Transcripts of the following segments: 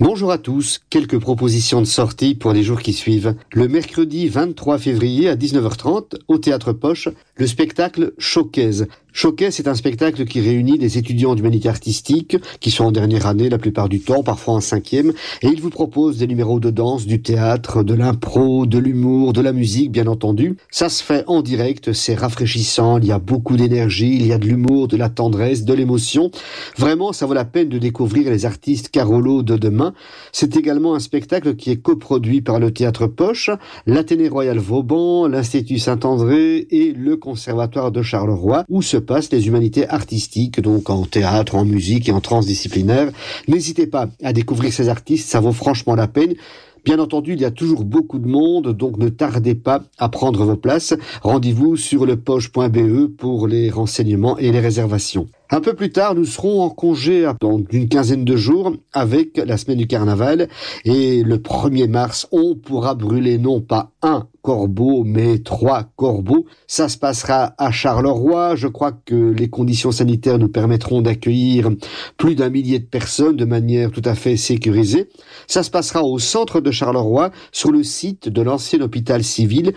Bonjour à tous, quelques propositions de sortie pour les jours qui suivent. Le mercredi 23 février à 19h30, au Théâtre Poche, le spectacle Showcase. Showcase, c'est un spectacle qui réunit des étudiants d'humanité artistique, qui sont en dernière année la plupart du temps, parfois en cinquième, et il vous propose des numéros de danse, du théâtre, de l'impro, de l'humour, de la musique, bien entendu. Ça se fait en direct, c'est rafraîchissant, il y a beaucoup d'énergie, il y a de l'humour, de la tendresse, de l'émotion. Vraiment, ça vaut la peine de découvrir les artistes Carolo de demain. C'est également un spectacle qui est coproduit par le Théâtre Poche, l'Athénée Royal Vauban, l'Institut Saint-André et le Conservatoire de Charleroi, où se les humanités artistiques, donc en théâtre, en musique et en transdisciplinaire. N'hésitez pas à découvrir ces artistes, ça vaut franchement la peine. Bien entendu, il y a toujours beaucoup de monde, donc ne tardez pas à prendre vos places. Rendez-vous sur lepoche.be pour les renseignements et les réservations. Un peu plus tard, nous serons en congé dans une quinzaine de jours avec la semaine du carnaval et le 1er mars, on pourra brûler non pas un corbeau, mais trois corbeaux. Ça se passera à Charleroi. Je crois que les conditions sanitaires nous permettront d'accueillir plus d'un millier de personnes de manière tout à fait sécurisée. Ça se passera au centre de Charleroi, sur le site de l'ancien hôpital civil.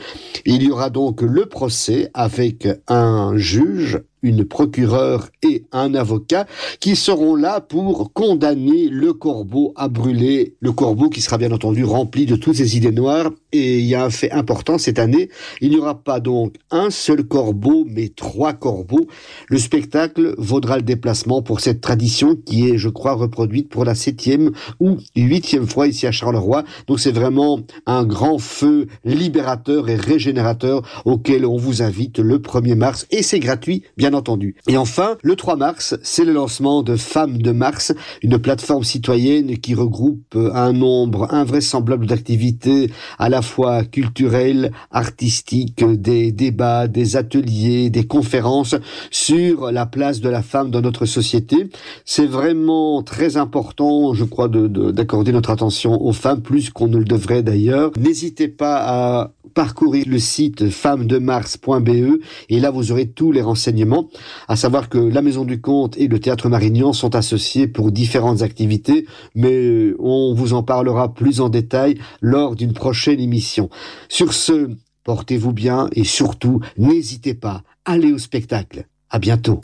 Il y aura donc le procès avec un juge, une procureure et un avocat qui seront là pour condamner le corbeau à brûler. Le corbeau qui sera bien entendu rempli de toutes ces idées noires. Et il y a un fait important cette année. Il n'y aura pas donc un seul corbeau, mais trois corbeaux. Le spectacle vaudra le déplacement pour cette tradition qui est, je crois, reproduite pour la septième ou huitième fois ici à Charleroi. Donc c'est vraiment un grand feu libérateur et régénérateur auquel on vous invite le 1er mars. Et c'est gratuit, bien entendu. Et enfin, le 3 mars, c'est le lancement de Femmes de Mars, une plateforme citoyenne qui regroupe un nombre invraisemblable d'activités à la fois culturelles, artistiques, des débats, des ateliers, des conférences sur la place de la femme dans notre société. C'est vraiment très important, je crois, d'accorder notre attention aux femmes, plus qu'on ne le devrait d'ailleurs. N'hésitez pas à parcourir le site femmesdemars.be et là vous aurez tous les renseignements. À savoir que la Maison du Comte et le Théâtre Marignan sont associés pour différentes activités, mais on vous en parlera plus en détail lors d'une prochaine émission. Sur ce, portez-vous bien et surtout, n'hésitez pas, allez au spectacle. À bientôt.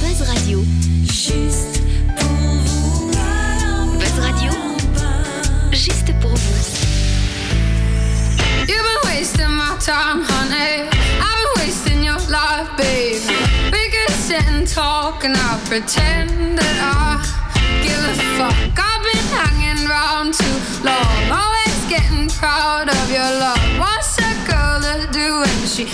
Buzz Radio, juste pour vous. Buzz Radio, juste pour vous. You've been wasting my time, honey. Sit and talk, and I pretend that I give a fuck. I've been hanging around too long, always getting proud of your love. What's a girl to do when she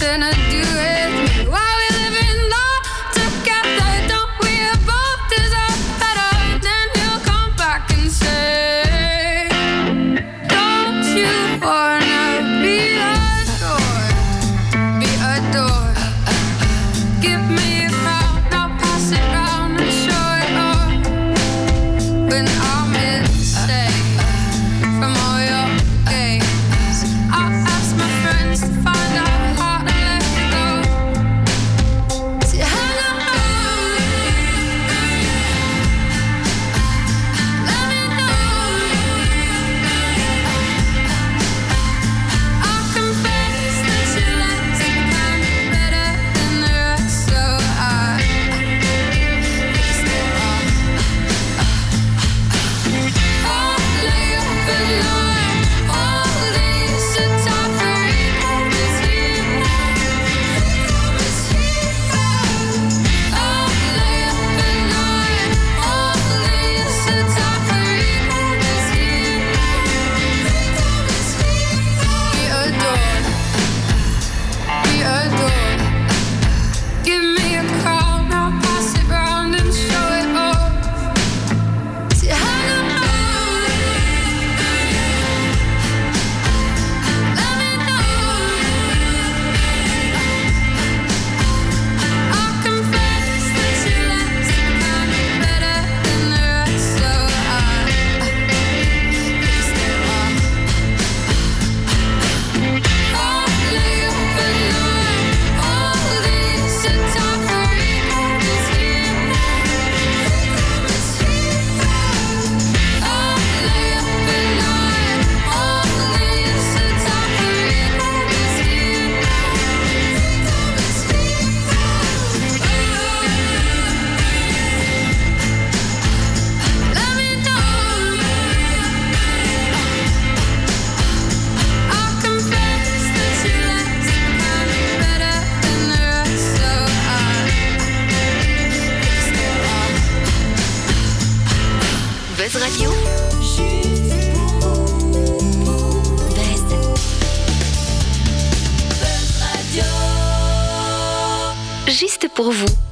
gonna do pour vous.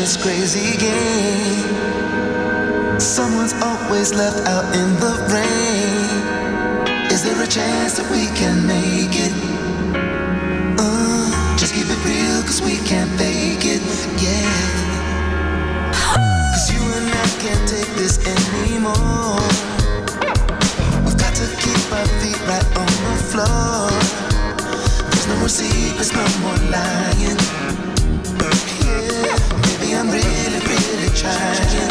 this crazy game. Someone's always left out in the rain. Is there a chance that we can make it? Uh, just keep it real, cause we can't fake it, yeah. Cause you and I can't take this anymore. We've got to keep our feet right on the floor. There's no more secrets, no more lying. time.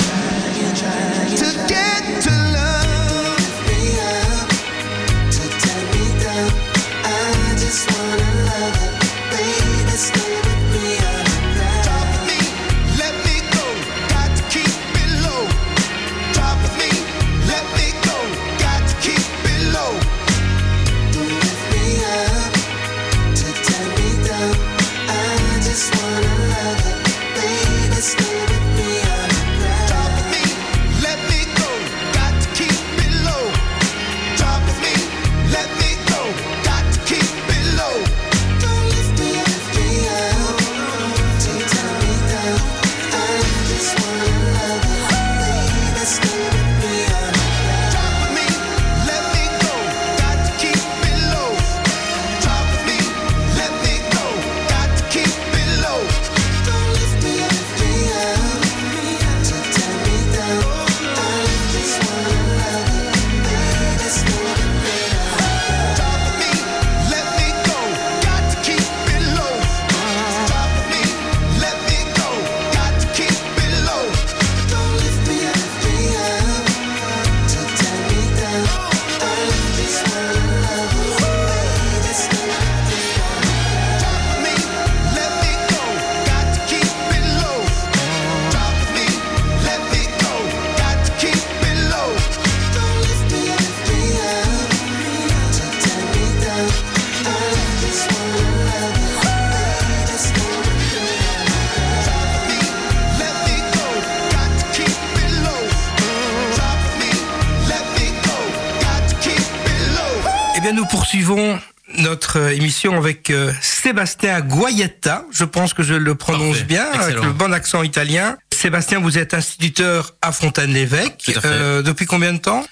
Émission avec euh, Sébastien Guayetta. Je pense que je le prononce Parfait. bien, avec le bon accent italien. Sébastien, vous êtes instituteur à Fontaine-l'Évêque. Euh, depuis combien de temps?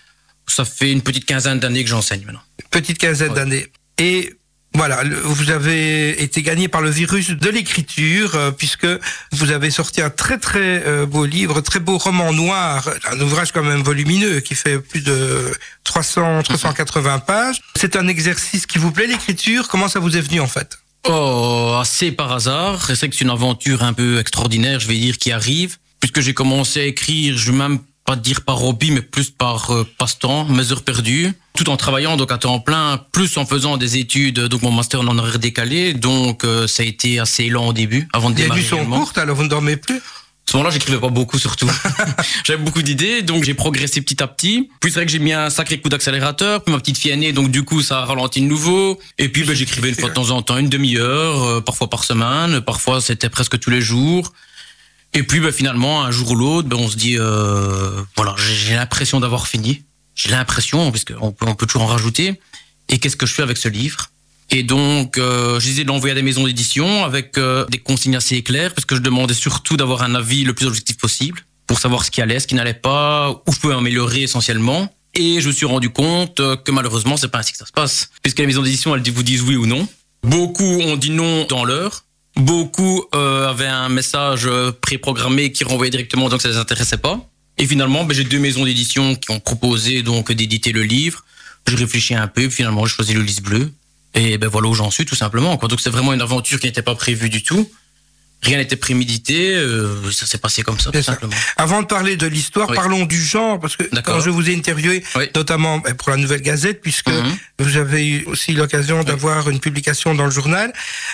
Ça fait une petite quinzaine d'années que j'enseigne maintenant. Petite quinzaine Ouais. d'années. Et voilà, vous avez été gagné par le virus de l'écriture, euh, puisque vous avez sorti un très très euh, beau livre, très beau roman noir, un ouvrage quand même volumineux qui fait plus de 300, 380 pages. C'est un exercice qui vous plaît, l'écriture? Comment ça vous est venu en fait? Oh, assez par hasard. C'est vrai que c'est une aventure un peu extraordinaire, je vais dire, qui arrive. Puisque j'ai commencé à écrire, je même pas dire par hobby, mais plus par euh, passe-temps, mes heures perdues, tout en travaillant donc à temps plein, plus en faisant des études, donc mon master en horaire décalé, donc euh, ça a été assez lent au début, avant de Les démarrer. nuits sont courtes, alors vous ne dormez plus? À ce moment-là, j'écrivais pas beaucoup surtout. J'avais beaucoup d'idées, donc j'ai progressé petit à petit. Puis c'est vrai que j'ai mis un sacré coup d'accélérateur. Puis ma petite fille est née, donc du coup ça a ralenti de nouveau. Et puis ben, j'écrivais une fois de temps en temps, une demi-heure, euh, parfois par semaine, parfois c'était presque tous les jours. Et puis ben, finalement, un jour ou l'autre, ben, on se dit, euh, voilà, j'ai l'impression d'avoir fini. J'ai l'impression, parce qu'on peut, on peut toujours en rajouter. Et qu'est-ce que je fais avec ce livre? Et donc, euh, j'ai essayé de l'envoyer à des maisons d'édition avec euh, des consignes assez claires, parce que je demandais surtout d'avoir un avis le plus objectif possible pour savoir ce qui allait, ce qui n'allait pas, où je pouvais améliorer essentiellement. Et je me suis rendu compte euh, que malheureusement, c'est pas ainsi que ça se passe, puisque les maisons d'édition, elles vous disent oui ou non. Beaucoup ont dit non dans l'heure. Beaucoup euh, avaient un message euh, préprogrammé qui renvoyait directement, donc ça les intéressait pas. Et finalement, ben, j'ai deux maisons d'édition qui ont proposé donc d'éditer le livre. J'ai réfléchi un peu, finalement j'ai choisi le lys bleu. Et ben voilà où j'en suis tout simplement. Quoi. Donc c'est vraiment une aventure qui n'était pas prévue du tout. Rien n'était prémédité. euh, ça s'est passé comme ça tout simplement. Avant de parler de l'histoire, Oui. parlons du genre, parce que quand je vous ai interviewé, Oui. notamment eh, pour la Nouvelle Gazette, puisque Mhm. vous avez eu aussi l'occasion d'avoir une publication dans le journal,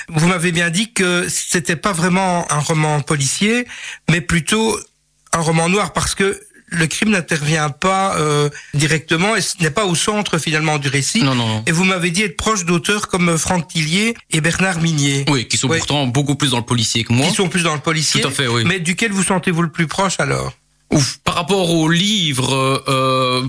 vous m'avez bien dit que c'était pas vraiment un roman policier, mais plutôt un roman noir, parce que le crime n'intervient pas euh, directement et ce n'est pas au centre finalement du récit. Non, non, non. Et vous m'avez dit être proche d'auteurs comme Franck Tillier et Bernard Minier, Oui, qui sont Oui. pourtant beaucoup plus dans le policier que moi. qui sont plus dans le policier. Tout à fait, oui. Mais duquel vous sentez-vous le plus proche alors? Ouf, par rapport au livre, euh,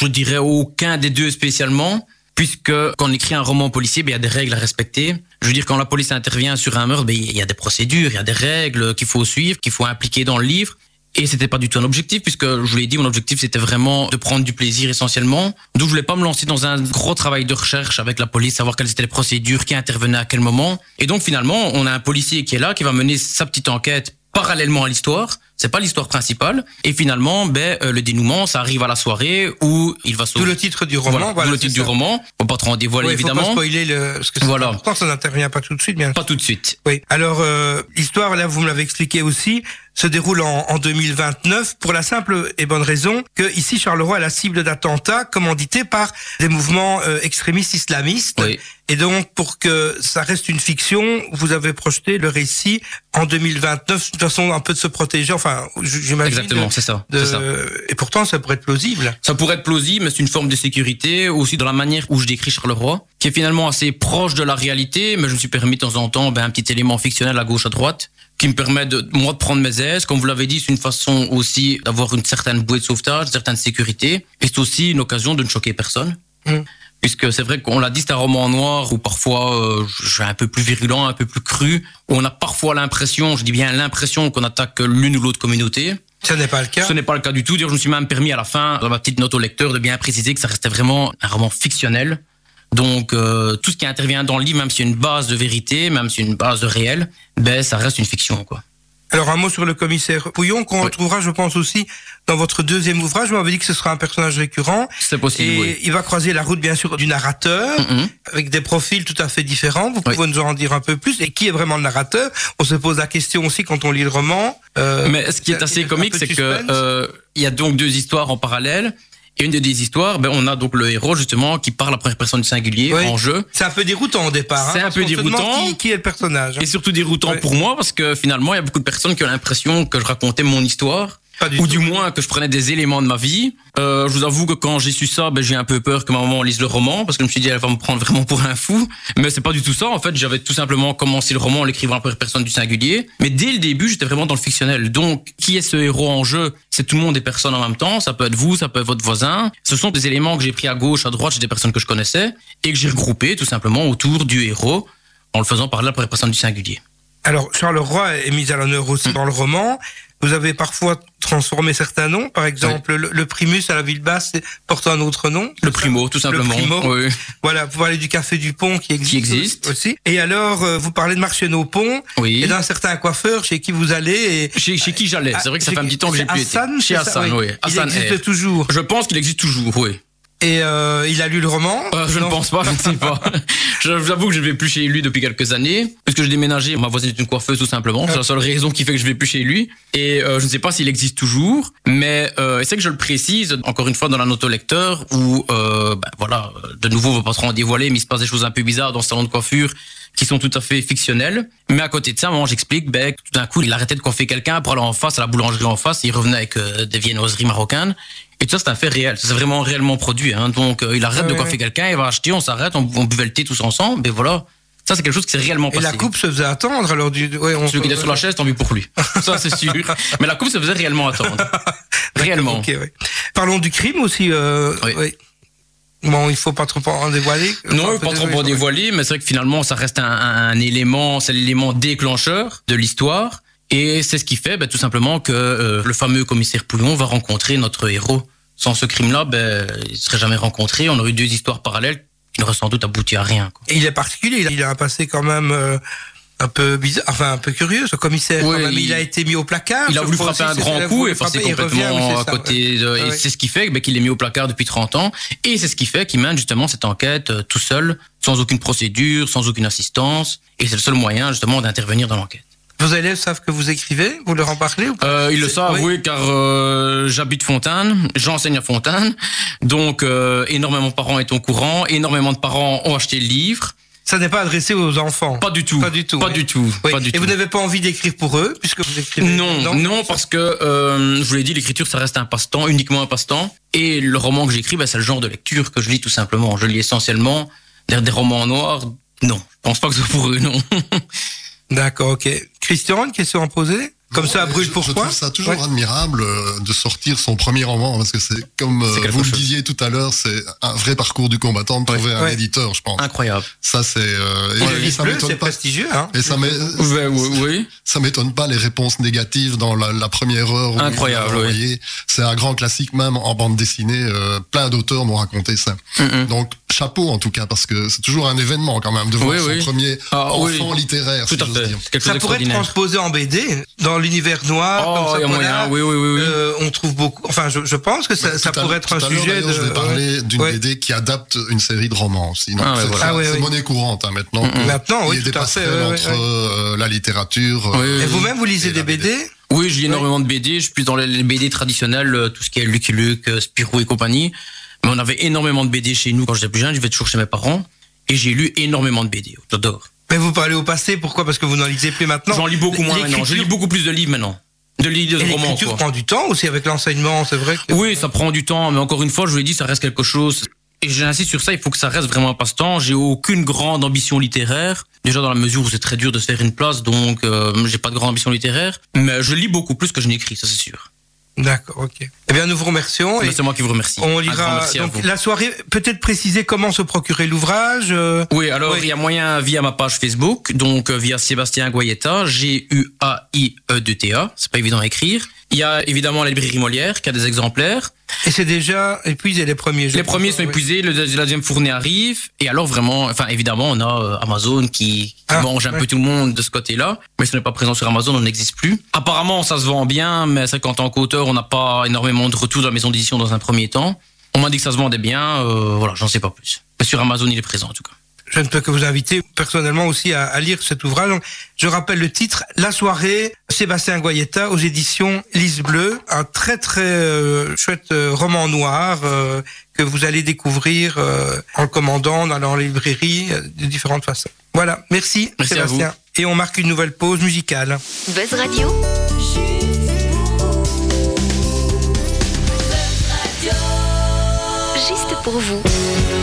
je dirais aucun des deux spécialement. Puisque quand on écrit un roman policier, ben, il y a des règles à respecter. Je veux dire, quand la police intervient sur un meurtre, ben, il y a des procédures, il y a des règles qu'il faut suivre, qu'il faut impliquer dans le livre. Et c'était pas du tout un objectif, puisque je vous l'ai dit, mon objectif c'était vraiment de prendre du plaisir essentiellement. Donc je voulais pas me lancer dans un gros travail de recherche avec la police, savoir quelles étaient les procédures, qui intervenait à quel moment. Et donc finalement, on a un policier qui est là, qui va mener sa petite enquête parallèlement à l'histoire. C'est pas l'histoire principale. Et finalement, ben euh, le dénouement, ça arrive à la soirée où il va Tout sauver. le titre du roman, Voilà, voilà, le titre du roman. Faut pas trop en dévoiler Oui, faut évidemment. pas spoiler le, parce que Voilà. important, ça n'intervient pas tout de suite, bien. Pas tout de suite. Oui. Alors, euh, l'histoire, là, vous me l'avez expliqué aussi, se déroule en, en 2029 pour la simple et bonne raison que ici, Charleroi est la cible d'attentats commandités par des mouvements euh, extrémistes islamistes. Oui. Et donc, pour que ça reste une fiction, vous avez projeté le récit en 2029, de façon un peu de se protéger, enfin, j'imagine. Exactement, c'est ça. de- ça. Et pourtant, ça pourrait être plausible. Ça pourrait être plausible, mais c'est une forme de sécurité aussi dans la manière où je décris Charleroi, qui est finalement assez proche de la réalité, mais je me suis permis de temps en temps ben, un petit élément fictionnel à gauche à droite qui me permet de moi de prendre mes aises. Comme vous l'avez dit, c'est une façon aussi d'avoir une certaine bouée de sauvetage, une certaine sécurité, et c'est aussi une occasion de ne choquer personne. Mm. Puisque c'est vrai qu'on l'a dit, c'est un roman noir où parfois euh, je suis un peu plus virulent, un peu plus cru, où on a parfois l'impression, je dis bien l'impression qu'on attaque l'une ou l'autre communauté. Ce n'est pas le cas. Ce n'est pas le cas du tout. Je me suis même permis à la fin, dans ma petite note au lecteur, de bien préciser que ça restait vraiment un roman fictionnel. Donc, euh, tout ce qui intervient dans le livre, même s'il y a une base de vérité, même s'il y a une base de réel, ben, ça reste une fiction, quoi. Alors un mot sur le commissaire Pouillon qu'on Oui. retrouvera, je pense aussi, dans votre deuxième ouvrage. Vous m'avez dit que ce sera un personnage récurrent. C'est possible, Et oui. il va croiser la route, bien sûr, du narrateur, Mhm. avec des profils tout à fait différents. Vous Oui. pouvez nous en dire un peu plus. Et qui est vraiment le narrateur? On se pose la question aussi quand on lit le roman. Euh, Mais ce qui est assez comique, c'est que suspense. euh, y a donc deux histoires en parallèle. Et une des histoires, ben, on a donc le héros, justement, qui parle à la première personne du singulier Oui. en jeu. C'est un peu déroutant au départ. C'est hein, un parce peu déroutant. Qui, qui est le personnage hein. Et surtout déroutant pour moi parce que finalement, il y a beaucoup de personnes qui ont l'impression que je racontais mon histoire. Pas du ou tout. du moins que je prenais des éléments de ma vie. Euh, je vous avoue que quand j'ai su ça, ben, j'ai un peu peur que ma maman lise le roman parce que je me suis dit elle va me prendre vraiment pour un fou. Mais c'est pas du tout ça. En fait, j'avais tout simplement commencé le roman en l'écrivant première personne du singulier. Mais dès le début, j'étais vraiment dans le fictionnel. Donc, qui est ce héros en jeu? C'est tout le monde des personnes en même temps. Ça peut être vous, ça peut être votre voisin. Ce sont des éléments que j'ai pris à gauche, à droite chez des personnes que je connaissais et que j'ai regroupés tout simplement autour du héros en le faisant parler à la première personne du singulier. Alors, Charleroi est mis à l'honneur aussi dans le roman. Vous avez parfois transformé certains noms. Par exemple, le, le primus à la ville basse porte un autre nom. Le primo, tout simplement. primo. Oui. Voilà, vous parlez du café du pont qui existe, Qui existe. aussi. Et alors, euh, vous parlez de marché au pont Oui. et d'un certain coiffeur chez qui vous allez. Et... Chez, chez qui j'allais C'est vrai que ça Ah, fait un petit temps que j'ai pu Hassan, été. Chez Hassan, oui. Il Hassan existe R. toujours. Je pense qu'il existe toujours, oui. Et euh, il a lu le roman Euh, je Non. ne pense pas, je ne sais pas. je vous avoue que je ne vais plus chez lui depuis quelques années, puisque j'ai déménagé. Ma voisine est une coiffeuse tout simplement. C'est la seule raison qui fait que je vais plus chez lui. Et euh, je ne sais pas s'il existe toujours, mais euh, c'est que je le précise encore une fois dans la note au lecteur où, euh, ben, voilà, de nouveau, on va pas trop en dévoiler, mais il se passe des choses un peu bizarres dans ce salon de coiffure qui sont tout à fait fictionnelles. Mais à côté de ça, moi, j'explique, ben, que tout d'un coup, il arrêtait de coiffer quelqu'un pour aller en face à la boulangerie en face. Il revenait avec euh, des viennoiseries marocaines. Et tout ça, c'est un fait réel. Ça, C'est vraiment réellement produit. Hein. Donc, euh, il arrête Ouais, de coiffer ouais. quelqu'un, il va acheter, on s'arrête, on, on buvait le thé tous ensemble. Et voilà. Ça, c'est quelque chose qui s'est réellement Et passé. la coupe se faisait attendre alors du. Ouais, on Celui qui était sur la chaise, tant mieux pour lui. Ça, c'est sûr. Mais la coupe se faisait réellement attendre. Réellement. Ouais. Parlons du crime aussi. Euh, Oui. Bon, il faut pas trop en dévoiler. Non, Enfin, pas trop ouais. dévoiler, mais c'est vrai que finalement, ça reste un, un- un élément, c'est l'élément déclencheur de l'histoire. Et c'est ce qui fait ben, tout simplement que euh, le fameux commissaire Pouillon va rencontrer notre héros. Sans ce crime-là, ben, il ne serait jamais rencontré. On aurait eu deux histoires parallèles qui n'auraient sans doute abouti à rien. quoi. Et il est particulier. il a- Il a un passé quand même euh, un peu bizarre, enfin un peu curieux, ce commissaire. Oui, quand même. il... il- a été mis au placard. Il a voulu frapper un grand coup et revient, complètement oui, à ça, côté. de- ouais. et c'est ce qui fait qu'il est mis au placard depuis 30 ans. Et c'est ce qui fait qu'il mène justement cette enquête euh, tout seul, sans aucune procédure, sans aucune assistance. Et c'est le seul moyen justement d'intervenir dans l'enquête. Vos élèves savent que vous écrivez Vous leur en parlez ou pas? Euh, ils le savent, oui. oui, car euh, j'habite Fontaine, j'enseigne à Fontaine, donc euh, énormément de parents est au courant, énormément de parents ont acheté le livre. Ça n'est pas adressé aux enfants. Pas du tout. Pas du tout, Pas oui. du tout. Oui. Pas du Et tout. vous n'avez pas envie d'écrire pour eux, puisque vous écrivez Non, non, parce que euh, je vous l'ai dit, l'écriture ça reste un passe-temps, uniquement un passe-temps. Et le roman que j'écris, bah, c'est le genre de lecture que je lis tout simplement. Je lis essentiellement des, des romans noirs. Non, je pense pas que c'est pour eux, non. D'accord, ok. Christian, une question à poser? Comme Non, ça, à brûle je- pourquoi Je trouve ça toujours Ouais. admirable euh, de sortir son premier roman parce que c'est comme euh, vous le disiez tout à l'heure, c'est un vrai parcours du combattant de trouver un Ouais. éditeur, je pense. Incroyable. Ça c'est euh, et- Et et le livre ça m'étonne c'est pas. prestigieux, hein Et ça oui, oui. ça m'étonne pas les réponses négatives dans la, la première heure. où Incroyable, envoyé. C'est un grand classique même en bande dessinée. euh, plein d'auteurs m'ont raconté ça. Donc chapeau en tout cas parce que c'est toujours un événement quand même de voir Oui, son oui. premier Ah, enfant oui. littéraire. Tout si à fait. dire. Ça pourrait être transposé en BD, dans l'univers noir, Oh, comme ça, il y a voilà. moyen, oui, oui, oui, oui. Euh, on trouve beaucoup. Enfin, je, je pense que ça, à pourrait être un sujet de. Je vais parler d'une ouais. BD qui adapte une série de romans aussi. Donc Ah ouais, c'est voilà. Ah ouais, c'est ouais. monnaie courante hein, maintenant. que Maintenant, oui, il y a des tout à fait, passerelles ouais, ouais, entre euh, la littérature. Oui, euh. Et vous-même, vous lisez des BD. Oui, je lis énormément de BD. Je suis plus dans les BD traditionnels, euh, tout ce qui est Lucky Luke, Spirou et compagnie. Mais on avait énormément de BD chez nous quand j'étais plus jeune. Je vais toujours chez mes parents. Et j'ai lu énormément de BD. J'adore. Mais vous parlez au passé, pourquoi? Parce que vous n'en lisez plus maintenant. J'en lis beaucoup moins maintenant. Je lis beaucoup plus de livres maintenant. De livres, de romans, l'écriture prend du temps aussi avec l'enseignement, c'est vrai. Que... Oui, ça prend du temps, mais encore une fois, je vous l'ai dit, ça reste quelque chose. Et j'insiste sur ça, il faut que ça reste vraiment un passe-temps. J'ai aucune grande ambition littéraire. Déjà dans la mesure où c'est très dur de se faire une place, donc euh, j'ai pas de grande ambition littéraire. Mais je lis beaucoup plus que je n'écris, ça c'est sûr. D'accord, ok. Eh bien, nous vous remercions. C'est moi qui vous remercie. on lira donc la soirée. Peut-être préciser comment se procurer l'ouvrage. euh, Oui, alors il y a moyen via ma page Facebook, donc euh, via Sébastien Guayeta, G-U-A-I-E-D-T-A, E c'est pas évident à écrire. Il y a évidemment la librairie Molière qui a des exemplaires. Et c'est déjà épuisé les premiers. Les premiers sont Oui. épuisés, le la deuxième fournée arrive, et alors vraiment, enfin évidemment, on a euh, Amazon qui, qui Ah, mange un ouais. peu tout le monde de ce côté-là, mais ce n'est pas présent sur Amazon, on n'existe plus. Apparemment, ça se vend bien, mais c'est qu'en tant qu'auteur, on n'a pas énormément de retours de la maison d'édition dans un premier temps. On m'a dit que ça se vendait bien, euh, voilà, j'en sais pas plus. Mais sur Amazon, il est présent en tout cas je ne peux que vous inviter personnellement aussi à, lire cet ouvrage. Je rappelle le titre, La soirée, Sébastien Guayetta aux éditions Lise Bleue, un très très euh, chouette euh, roman noir euh, que vous allez découvrir en le commandant, dans la librairie, de différentes façons. Voilà, merci, merci Sébastien. Et on marque une nouvelle pause musicale. Buzz Radio Juste pour vous.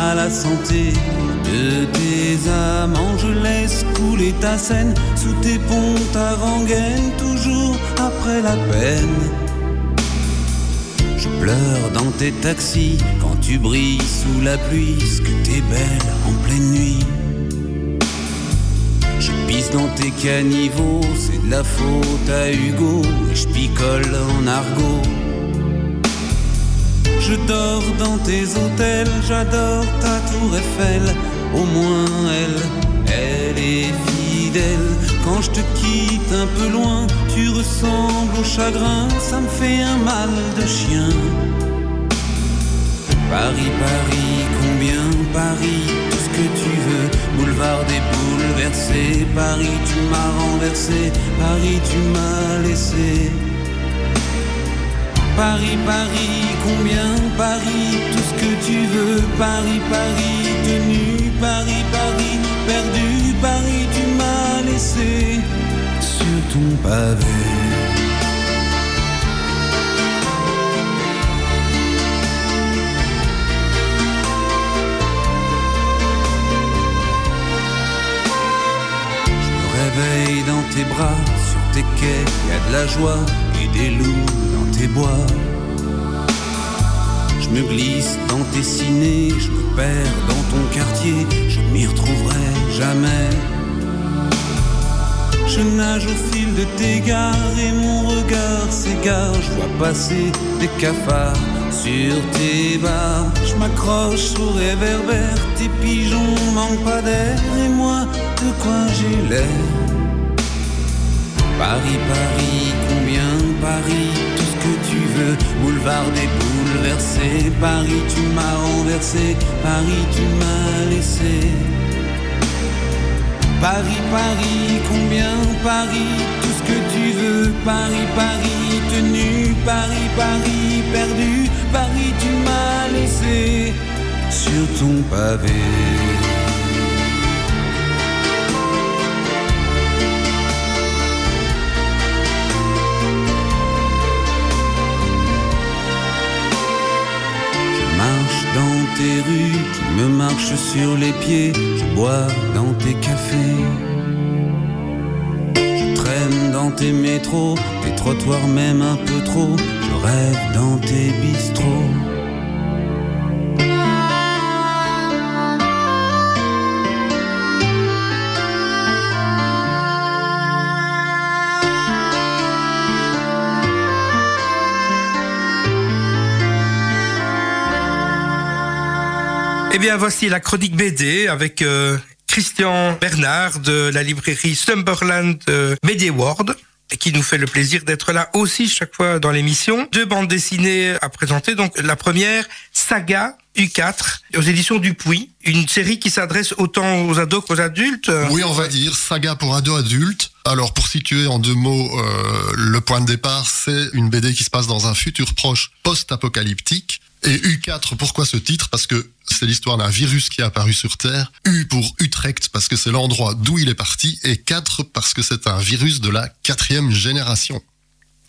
à la santé de tes amants. Je laisse couler ta scène sous tes ponts, ta rengaine, toujours après la peine. Je pleure dans tes taxis quand tu brilles sous la pluie, ce que t'es belle en pleine nuit. Je pisse dans tes caniveaux, c'est de la faute à Hugo, et je picole en argot je dors dans tes hôtels, j'adore ta tour Eiffel, au moins elle, elle est fidèle. Quand je te quitte un peu loin, tu ressembles au chagrin, ça me fait un mal de chien. Paris, Paris, combien Paris, tout ce que tu veux, boulevard des bouleversés, Paris, tu m'as renversé, Paris, tu m'as laissé. Paris, Paris, combien Paris, tout ce que tu veux, Paris, Paris, tenu, Paris, Paris, perdu, Paris, tu m'as laissé sur ton pavé. Je me réveille dans tes bras, sur tes quais, y a de la joie dans tes bois. Je me glisse dans tes ciné, je me perds dans ton quartier, je m'y retrouverai jamais. Je nage au fil de tes gares et mon regard s'égare. Je vois passer des cafards sur tes bars. Je m'accroche au réverbère, tes pigeons manquent pas d'air. Et moi, de quoi j'ai l'air Paris, Paris, Paris, tout ce que tu veux, boulevard des bouleversés, Paris, tu m'as renversé, Paris, tu m'as laissé. Paris, Paris, combien Paris, tout ce que tu veux, Paris, Paris, tenu, Paris, Paris, perdu, Paris, tu m'as laissé sur ton pavé. Tes rues, tu me marches sur les pieds, je bois dans tes cafés. Je traîne dans tes métros, tes trottoirs même un peu trop, je rêve dans tes bistrots. Bien, voici la chronique BD avec euh, Christian Bernard de la librairie Slumberland euh, BD World qui nous fait le plaisir d'être là aussi chaque fois dans l'émission. Deux bandes dessinées à présenter. Donc la première, Saga U4 aux éditions Dupuis, une série qui s'adresse autant aux ados qu'aux adultes. Oui, on va dire saga pour ados adultes. Alors pour situer en deux mots euh, le point de départ, c'est une BD qui se passe dans un futur proche post-apocalyptique. Et U4, pourquoi ce titre? Parce que c'est l'histoire d'un virus qui est apparu sur Terre. U pour Utrecht parce que c'est l'endroit d'où il est parti. Et 4 parce que c'est un virus de la quatrième génération.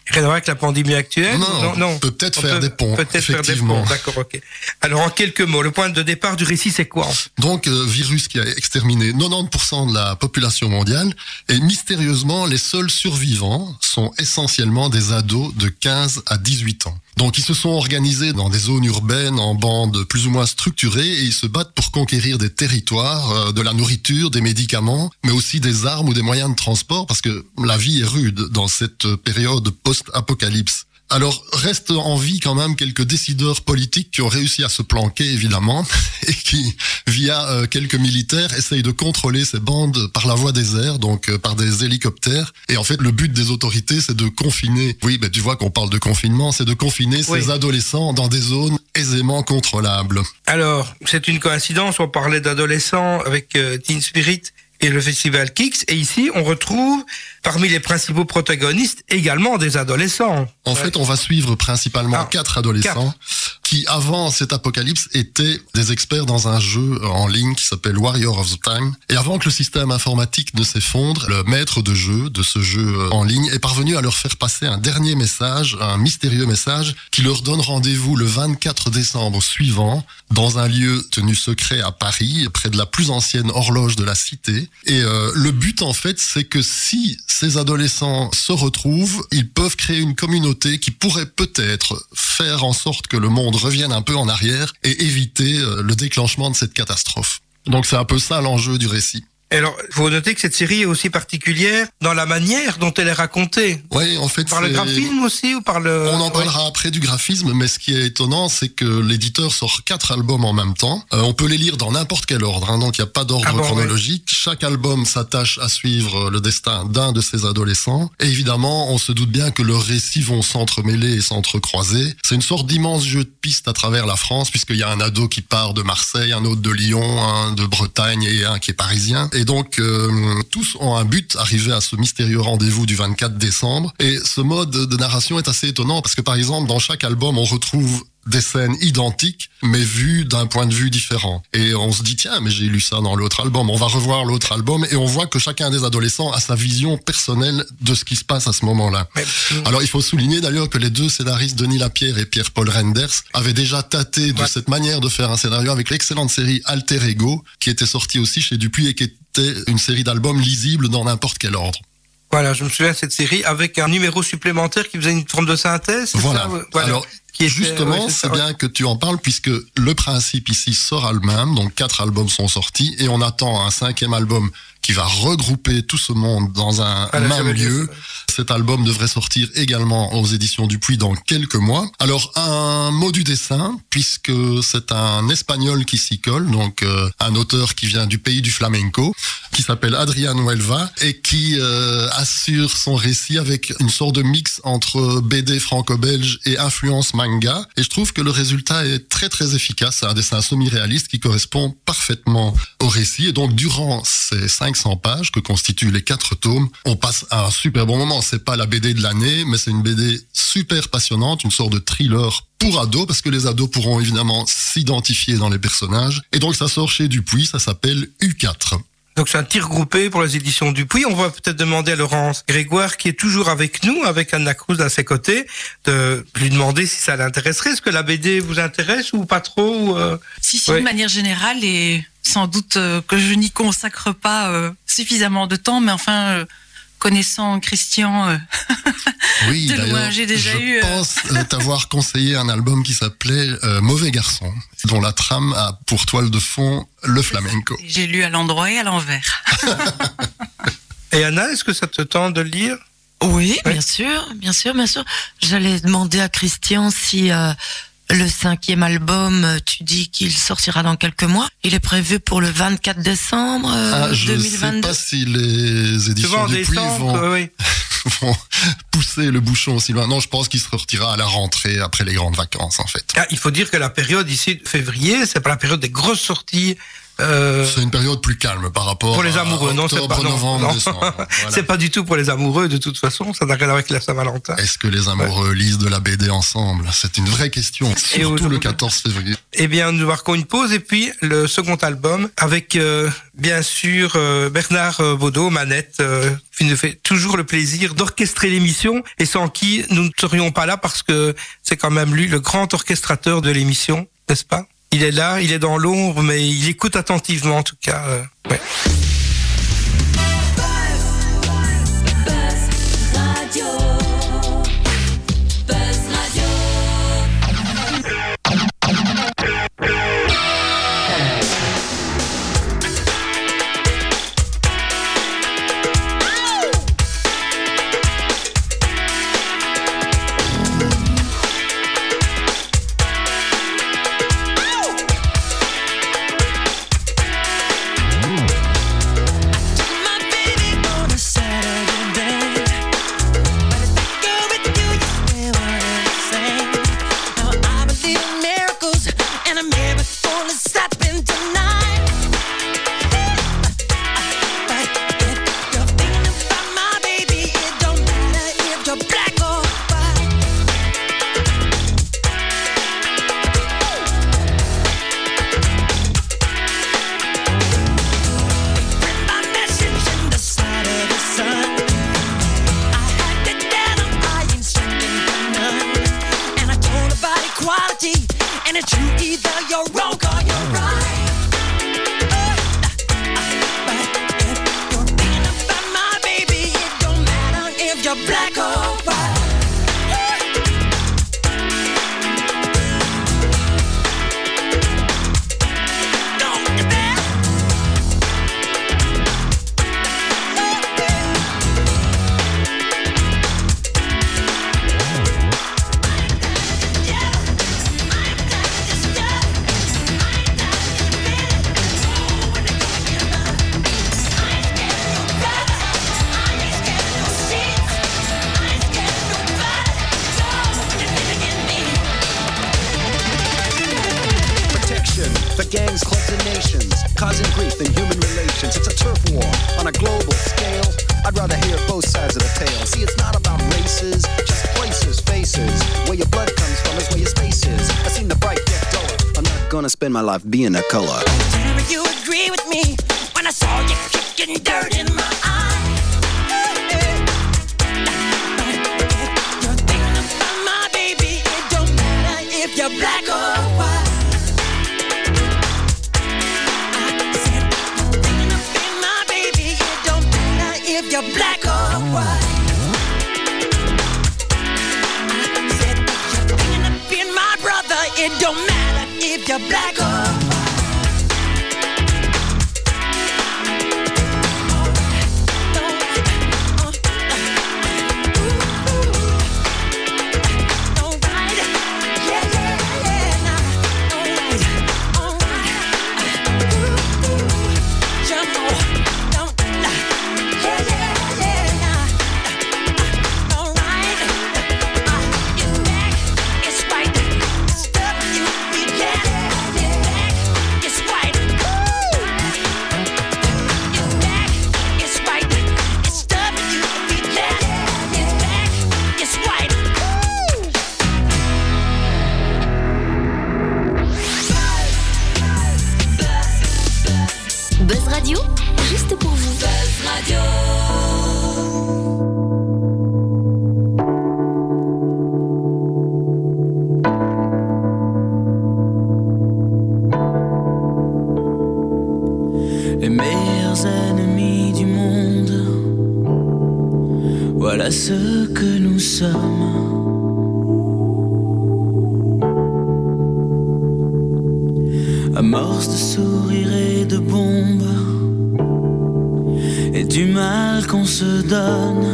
Rien à voir avec la pandémie actuelle Non, non. on peut peut-être faire peut des ponts, Peut-être faire des effectivement. ponts, d'accord, ok. Alors en quelques mots, le point de départ du récit, c'est quoi Donc, euh, virus qui a exterminé 90% de la population mondiale. Et mystérieusement, les seuls survivants sont essentiellement des ados de 15 à 18 ans. Donc, ils se sont organisés dans des zones urbaines en bandes plus ou moins structurées et ils se battent pour conquérir des territoires, euh, de la nourriture, des médicaments, mais aussi des armes ou des moyens de transport parce que la vie est rude dans cette période post-apocalypse. Alors, restent en vie quand même quelques décideurs politiques qui ont réussi à se planquer, évidemment, et qui, via euh, quelques militaires, essayent de contrôler ces bandes par la voie des airs, donc euh, par des hélicoptères. Et en fait, le but des autorités, c'est de confiner, oui, ben, tu vois qu'on parle de confinement, c'est de confiner Oui. ces adolescents dans des zones aisément contrôlables. Alors, c'est une coïncidence, on parlait d'adolescents avec euh, Teen Spirit et le festival Kicks, et ici, on retrouve parmi les principaux protagonistes également des adolescents. En fait, on va suivre principalement Ah, quatre adolescents qui, avant cet apocalypse, étaient des experts dans un jeu en ligne qui s'appelle Warrior of the Time. Et avant que le système informatique ne s'effondre, le maître de jeu, de ce jeu euh, en ligne, est parvenu à leur faire passer un dernier message, un mystérieux message, qui leur donne rendez-vous le 24 décembre suivant dans un lieu tenu secret à Paris, près de la plus ancienne horloge de la cité. Et euh, le but, en fait, c'est que si ces adolescents se retrouvent, ils peuvent créer une communauté qui pourrait peut-être faire en sorte que le monde revienne un peu en arrière et éviter euh, le déclenchement de cette catastrophe. Donc c'est un peu ça l'enjeu du récit. Alors, faut noter que cette série est aussi particulière dans la manière dont elle est racontée. Oui, en fait, Par le graphisme aussi ou par le... On en parlera après du graphisme, mais ce qui est étonnant, c'est que l'éditeur sort quatre albums en même temps. Euh, on peut les lire dans n'importe quel ordre, hein, donc il n'y a pas d'ordre Ah bon, chronologique. Chaque album s'attache à suivre le destin d'un de ces adolescents. Et évidemment, on se doute bien que leurs récits vont s'entremêler et s'entrecroiser. C'est une sorte d'immense jeu de piste à travers la France, puisqu'il y a un ado qui part de Marseille, un autre de Lyon, un de Bretagne et un qui est parisien. Et donc, euh, tous ont un but, arriver à ce mystérieux rendez-vous du 24 décembre. Et ce mode de narration est assez étonnant, parce que par exemple, dans chaque album, on retrouve des scènes identiques, mais vues d'un point de vue différent. Et on se dit, tiens, mais j'ai lu ça dans l'autre album. On va revoir l'autre album et on voit que chacun des adolescents a sa vision personnelle de ce qui se passe à ce moment-là. Mais- Alors il faut souligner d'ailleurs que les deux scénaristes Denis Lapierre et Pierre-Paul Renders avaient déjà tâté de Ouais. cette manière de faire un scénario avec l'excellente série Alter Ego, qui était sortie aussi chez Dupuis et qui était une série d'albums lisibles dans n'importe quel ordre. Voilà, je me souviens de cette série avec un numéro supplémentaire qui faisait une forme de synthèse. Voilà. Alors, Qui était- Justement, ouais, c'est bien que tu en parles puisque le principe ici sera le même. Donc quatre albums sont sortis et on attend un cinquième album qui va regrouper tout ce monde dans un même lieu. Cet album devrait sortir également aux éditions Dupuis dans quelques mois. Alors un mot du dessin puisque c'est un espagnol qui s'y colle, donc euh, un auteur qui vient du pays du flamenco, qui s'appelle Adrian Huelva et qui euh, assure son récit avec une sorte de mix entre BD franco-belge et influence manga. Et je trouve que le résultat est très très efficace. C'est un dessin semi-réaliste qui correspond parfaitement au récit. Et donc durant ces 500 pages que constituent les quatre tomes, on passe un super bon moment. C'est pas la BD de l'année, mais c'est une BD super passionnante, une sorte de thriller pour ados, parce que les ados pourront évidemment s'identifier dans les personnages. Et donc ça sort chez Dupuis, ça s'appelle U4. Donc c'est un tir groupé pour les éditions Dupuis. On va peut-être demander à Laurence Grégoire, qui est toujours avec nous, avec Anna Cruz à ses côtés, de lui demander si ça l'intéresserait. Est-ce que la BD vous intéresse ou pas trop euh, Si, si, Ouais. de manière générale, et sans doute euh, que je n'y consacre pas euh, suffisamment de temps, mais enfin, euh, connaissant Christian, euh, Oui, De loin, d'ailleurs, j'ai déjà je eu, euh, pense euh, t'avoir conseillé un album qui s'appelait euh, Mauvais garçon, dont la trame a pour toile de fond le flamenco. j'ai lu à l'endroit et à l'envers. Et Anna, est-ce que ça te tente de le lire? Oui, Ouais. bien sûr, bien sûr, bien sûr. J'allais demander à Christian si euh, le cinquième album, tu dis qu'il sortira dans quelques mois. Il est prévu pour le 24 décembre euh, Ah, je sais 2022. pas si les éditions Dupuis décembre vont, oui. vont pousser le bouchon aussi loin. Non, je pense qu'il se sortira à la rentrée après les grandes vacances, en fait. Ah, il faut dire que la période ici de février, c'est pas la période des grosses sorties. Euh, C'est une période plus calme par rapport pour les à amoureux, non, c'est pas novembre, non. Voilà. C'est pas du tout pour les amoureux de toute façon, ça n'a rien à voir avec la Saint-Valentin. Est-ce que les amoureux lisent de la BD ensemble? C'est une vraie question, surtout aujourd'hui- le 14 février. Eh bien, nous marquons une pause et puis le second album avec euh, bien sûr euh, Bernard Baudot, Manette, qui nous fait toujours le plaisir d'orchestrer l'émission et sans qui nous ne serions pas là parce que c'est quand même lui le grand orchestrateur de l'émission, n'est-ce pas? Il est là, il est dans l'ombre, mais il écoute attentivement en tout cas. euh. spend my life being a color. se donne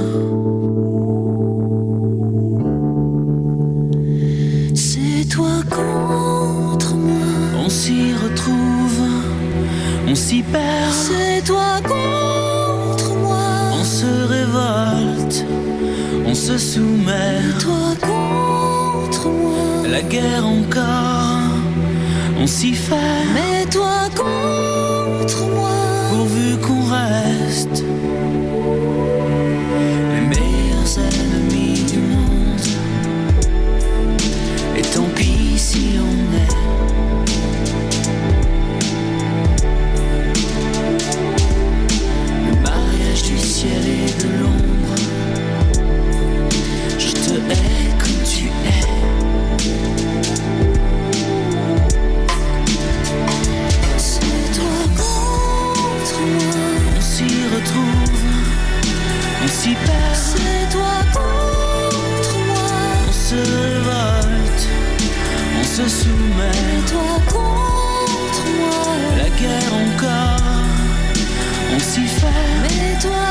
se soumet. Toi contre moi. La guerre encore, on s'y fait. Toi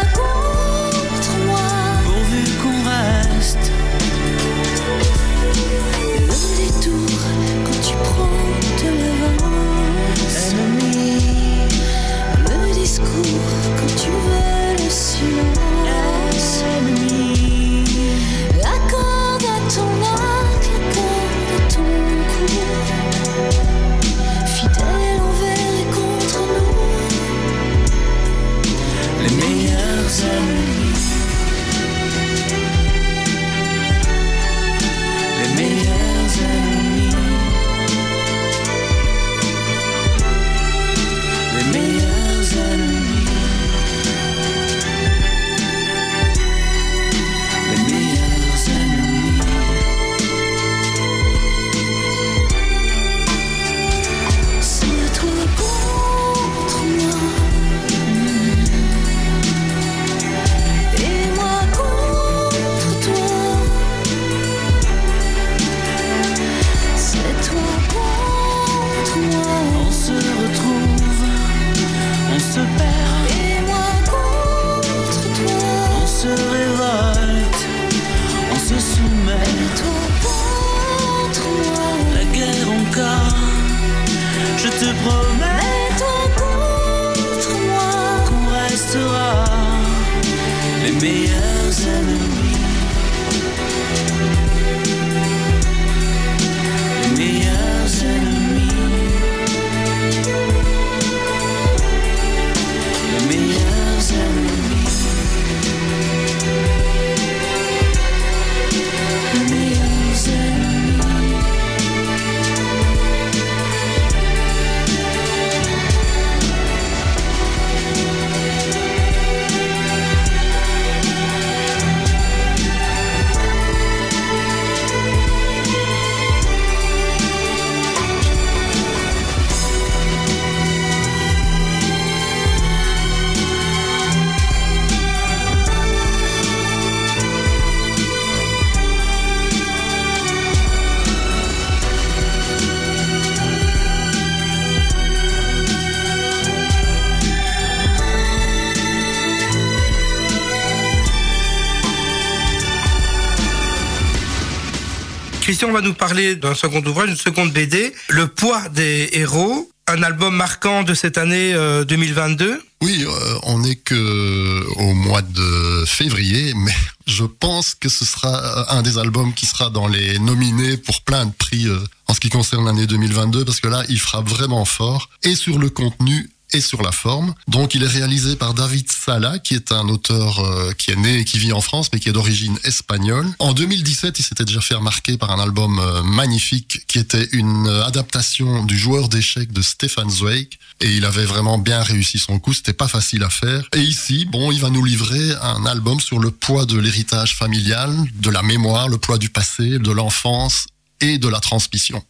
Christian va nous parler d'un second ouvrage, une seconde BD, Le poids des héros, un album marquant de cette année euh, 2022. Oui, euh, on n'est que au mois de février, mais je pense que ce sera un des albums qui sera dans les nominés pour plein de prix euh, en ce qui concerne l'année 2022, parce que là, il frappe vraiment fort, et sur le contenu et sur la forme. Donc il est réalisé par David Sala, qui est un auteur euh, qui est né et qui vit en France, mais qui est d'origine espagnole. En 2017, il s'était déjà fait remarquer par un album euh, magnifique qui était une euh, adaptation du joueur d'échecs de Stefan Zweig. Et il avait vraiment bien réussi son coup, c'était pas facile à faire. Et ici, bon, il va nous livrer un album sur le poids de l'héritage familial, de la mémoire, le poids du passé, de l'enfance et de la transmission.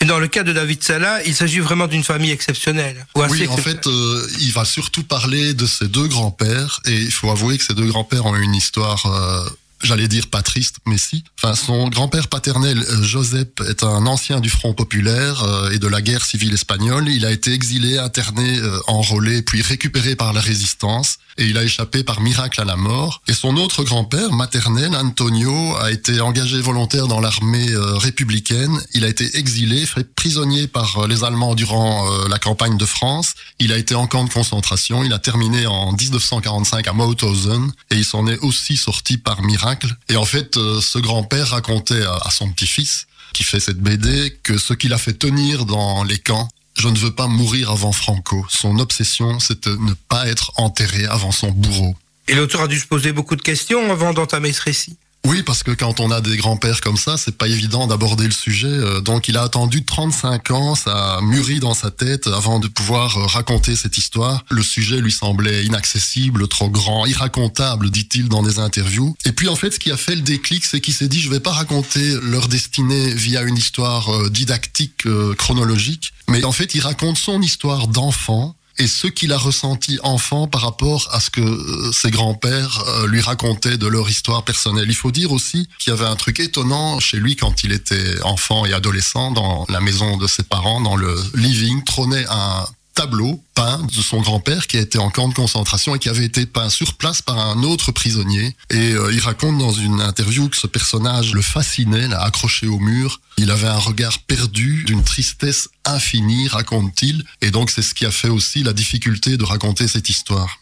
Et dans le cas de David Salah, il s'agit vraiment d'une famille exceptionnelle. Ou assez Oui, en fait, euh, il va surtout parler de ses deux grands-pères, et il faut avouer que ces deux grands-pères ont une histoire, euh, j'allais dire pas triste, mais si. Enfin, son grand-père paternel, euh, Joseph, est un ancien du Front populaire euh, et de la guerre civile espagnole. Il a été exilé, interné, euh, enrôlé, puis récupéré par la résistance, et il a échappé par miracle à la mort. Et son autre grand-père, maternel, Antonio, a été engagé volontaire dans l'armée euh, républicaine. Il a été exilé, fait prisonnier par euh, les Allemands durant euh, la campagne de France. Il a été en camp de concentration. Il a terminé en 1945 à Mauthausen et il s'en est aussi sorti par miracle. Et en fait, ce grand-père racontait à son petit-fils qui fait cette BD que ce qu'il a fait tenir dans les camps, je ne veux pas mourir avant Franco. Son obsession, c'était de ne pas être enterré avant son bourreau. Et l'auteur a dû se poser beaucoup de questions avant d'entamer ce récit. Oui, parce que quand on a des grands-pères comme ça, c'est pas évident d'aborder le sujet. Euh, Donc il a attendu 35 ans, ça a mûri dans sa tête avant de pouvoir euh, raconter cette histoire. Le sujet lui semblait inaccessible, trop grand, irracontable, dit-il dans des interviews. Et puis en fait, ce qui a fait le déclic, c'est qu'il s'est dit, je vais pas raconter leur destinée via une histoire euh, didactique, chronologique, mais en fait, il raconte son histoire d'enfant et ce qu'il a ressenti enfant par rapport à ce que euh, ses grands-pères euh, lui racontaient de leur histoire personnelle. Il faut dire aussi qu'il y avait un truc étonnant chez lui quand il était enfant et adolescent dans la maison de ses parents, dans le living, trônait un tableau peint de son grand-père qui a été en camp de concentration et qui avait été peint sur place par un autre prisonnier. Et euh, il raconte dans une interview que ce personnage le fascinait, l'a accroché au mur. Il avait un regard perdu, d'une tristesse infinie, raconte-t-il. Et donc c'est ce qui a fait aussi la difficulté de raconter cette histoire.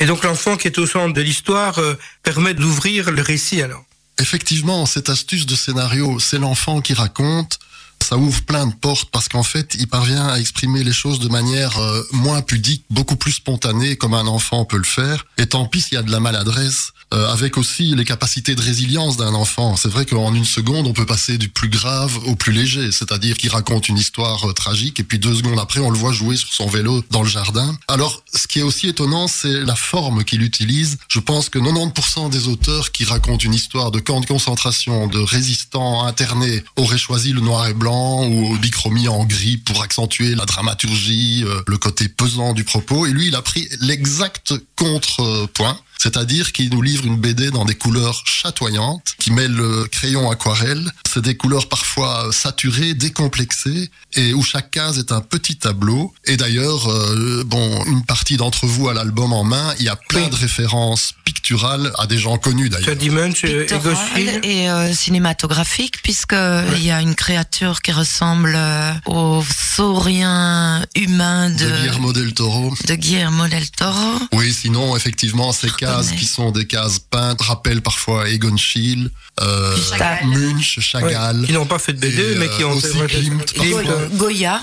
Et donc l'enfant qui est au centre de l'histoire euh, permet d'ouvrir le récit alors? Effectivement, cette astuce de scénario, c'est l'enfant qui raconte. Ça ouvre plein de portes parce qu'en fait, il parvient à exprimer les choses de manière euh, moins pudique, beaucoup plus spontanée, comme un enfant peut le faire. Et tant pis s'il y a de la maladresse, euh, avec aussi les capacités de résilience d'un enfant. C'est vrai qu'en une seconde, on peut passer du plus grave au plus léger. C'est-à-dire qu'il raconte une histoire euh, tragique et puis deux secondes après, on le voit jouer sur son vélo dans le jardin. Alors, ce qui est aussi étonnant, c'est la forme qu'il utilise. Je pense que 90% des auteurs qui racontent une histoire de camp de concentration, de résistants internés, auraient choisi le noir et blanc ou le bichromie en gris pour accentuer la dramaturgie, euh, le côté pesant du propos. Et lui, il a pris l'exact contrepoint. C'est-à-dire qu'il nous livre une BD dans des couleurs chatoyantes, qui mêlent le crayon aquarelle. C'est des couleurs parfois saturées, décomplexées, et où chaque case est un petit tableau. Et d'ailleurs, euh, bon, une partie d'entre vous a l'album en main. Il y a plein de références picturales à des gens connus d'ailleurs. Munch et Pictoral et euh, cinématographique, puisque il y a une créature qui ressemble euh, au saurien humain de, De Guillermo del Toro. de Guillermo del Toro. Oui, sinon, effectivement, ces cases qui sont des cases peintes rappellent parfois Egon Schiele, euh. Munch, Chagall. Ouais, qui n'ont pas fait de BD, et, mais qui euh, ont aussi fait- Klimt, euh, Goya.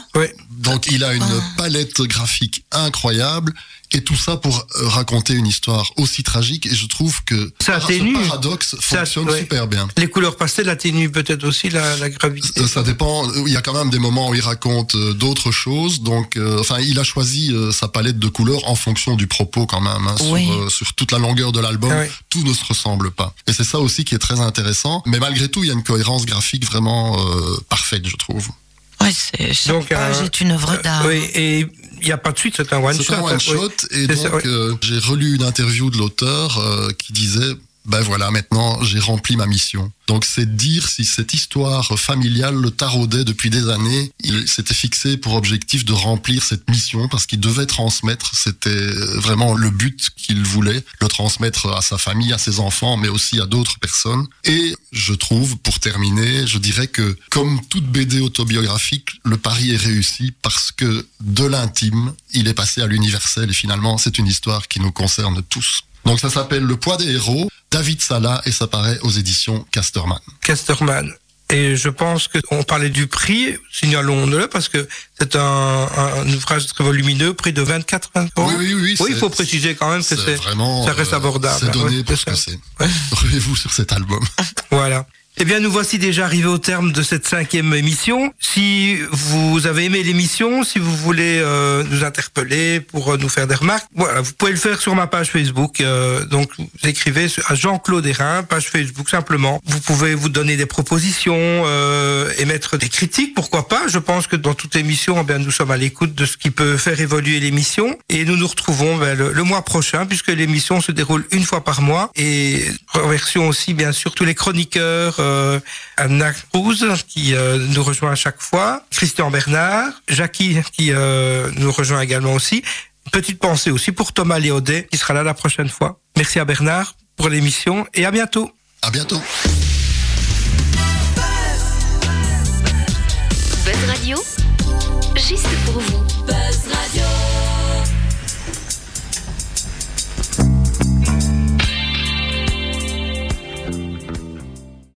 Donc il a une palette graphique incroyable et tout ça pour euh, raconter une histoire aussi tragique et je trouve que Ça ce paradoxe Ça- fonctionne ouais. super bien. Les couleurs pastel atténuent peut-être aussi la, la gravité. Ça dépend. Il y a quand même des moments où il raconte euh, d'autres choses. Donc, euh, enfin, il a choisi euh, sa palette de couleurs en fonction du propos quand même. hein, Oui. sur, euh, sur toute la longueur de l'album, Ah ouais. tout ne se ressemble pas. Et c'est ça aussi qui est très intéressant. Mais malgré tout, il y a une cohérence graphique vraiment euh, parfaite, je trouve. Oui, c'est chaque Donc, page un- est une œuvre d'art. Oui, et il n'y a pas de suite, c'est un one C'est shot. un one hein, et donc euh, j'ai relu une interview de l'auteur euh, qui disait ben voilà, maintenant j'ai rempli ma mission. Donc c'est dire si cette histoire familiale le taraudait depuis des années, il s'était fixé pour objectif de remplir cette mission parce qu'il devait transmettre, c'était vraiment le but qu'il voulait, le transmettre à sa famille, à ses enfants, mais aussi à d'autres personnes. Et je trouve, pour terminer, je dirais que comme toute BD autobiographique, le pari est réussi parce que de l'intime, il est passé à l'universel et finalement c'est une histoire qui nous concerne tous. Donc ça s'appelle Le poids des héros, David Salah et ça paraît aux éditions Casterman. Casterman. Et je pense qu'on parlait du prix, signalons-le, parce que c'est un, un ouvrage très volumineux, prix de 24 euros. Oui, oui, oui. Oui, il faut préciser quand même que c'est, vraiment, ça reste euh, abordable. C'est donné Ouais, pour c'est ce que c'est. Ruez-vous sur cet album? Voilà. Eh bien, nous voici déjà arrivés au terme de cette cinquième émission. Si vous avez aimé l'émission, si vous voulez euh, nous interpeller pour euh, nous faire des remarques, voilà, vous pouvez le faire sur ma page Facebook. euh, donc, vous écrivez à Jean-Claude Hérin, page Facebook simplement. Vous pouvez vous donner des propositions, euh, émettre des critiques, pourquoi pas. Je pense que dans toute émission, eh bien, nous sommes à l'écoute de ce qui peut faire évoluer l'émission. Et nous nous retrouvons ben, le, le mois prochain, puisque l'émission se déroule une fois par mois. Et remercions aussi, bien sûr, tous les chroniqueurs, Anna Cruz, qui euh, nous rejoint à chaque fois, Christian Bernard, Jackie, qui euh, nous rejoint également aussi. Petite pensée aussi pour Thomas Léodet, qui sera là la prochaine fois. Merci à Bernard pour l'émission et à bientôt. À bientôt. Buzz Radio, juste pour vous. Buzz Radio.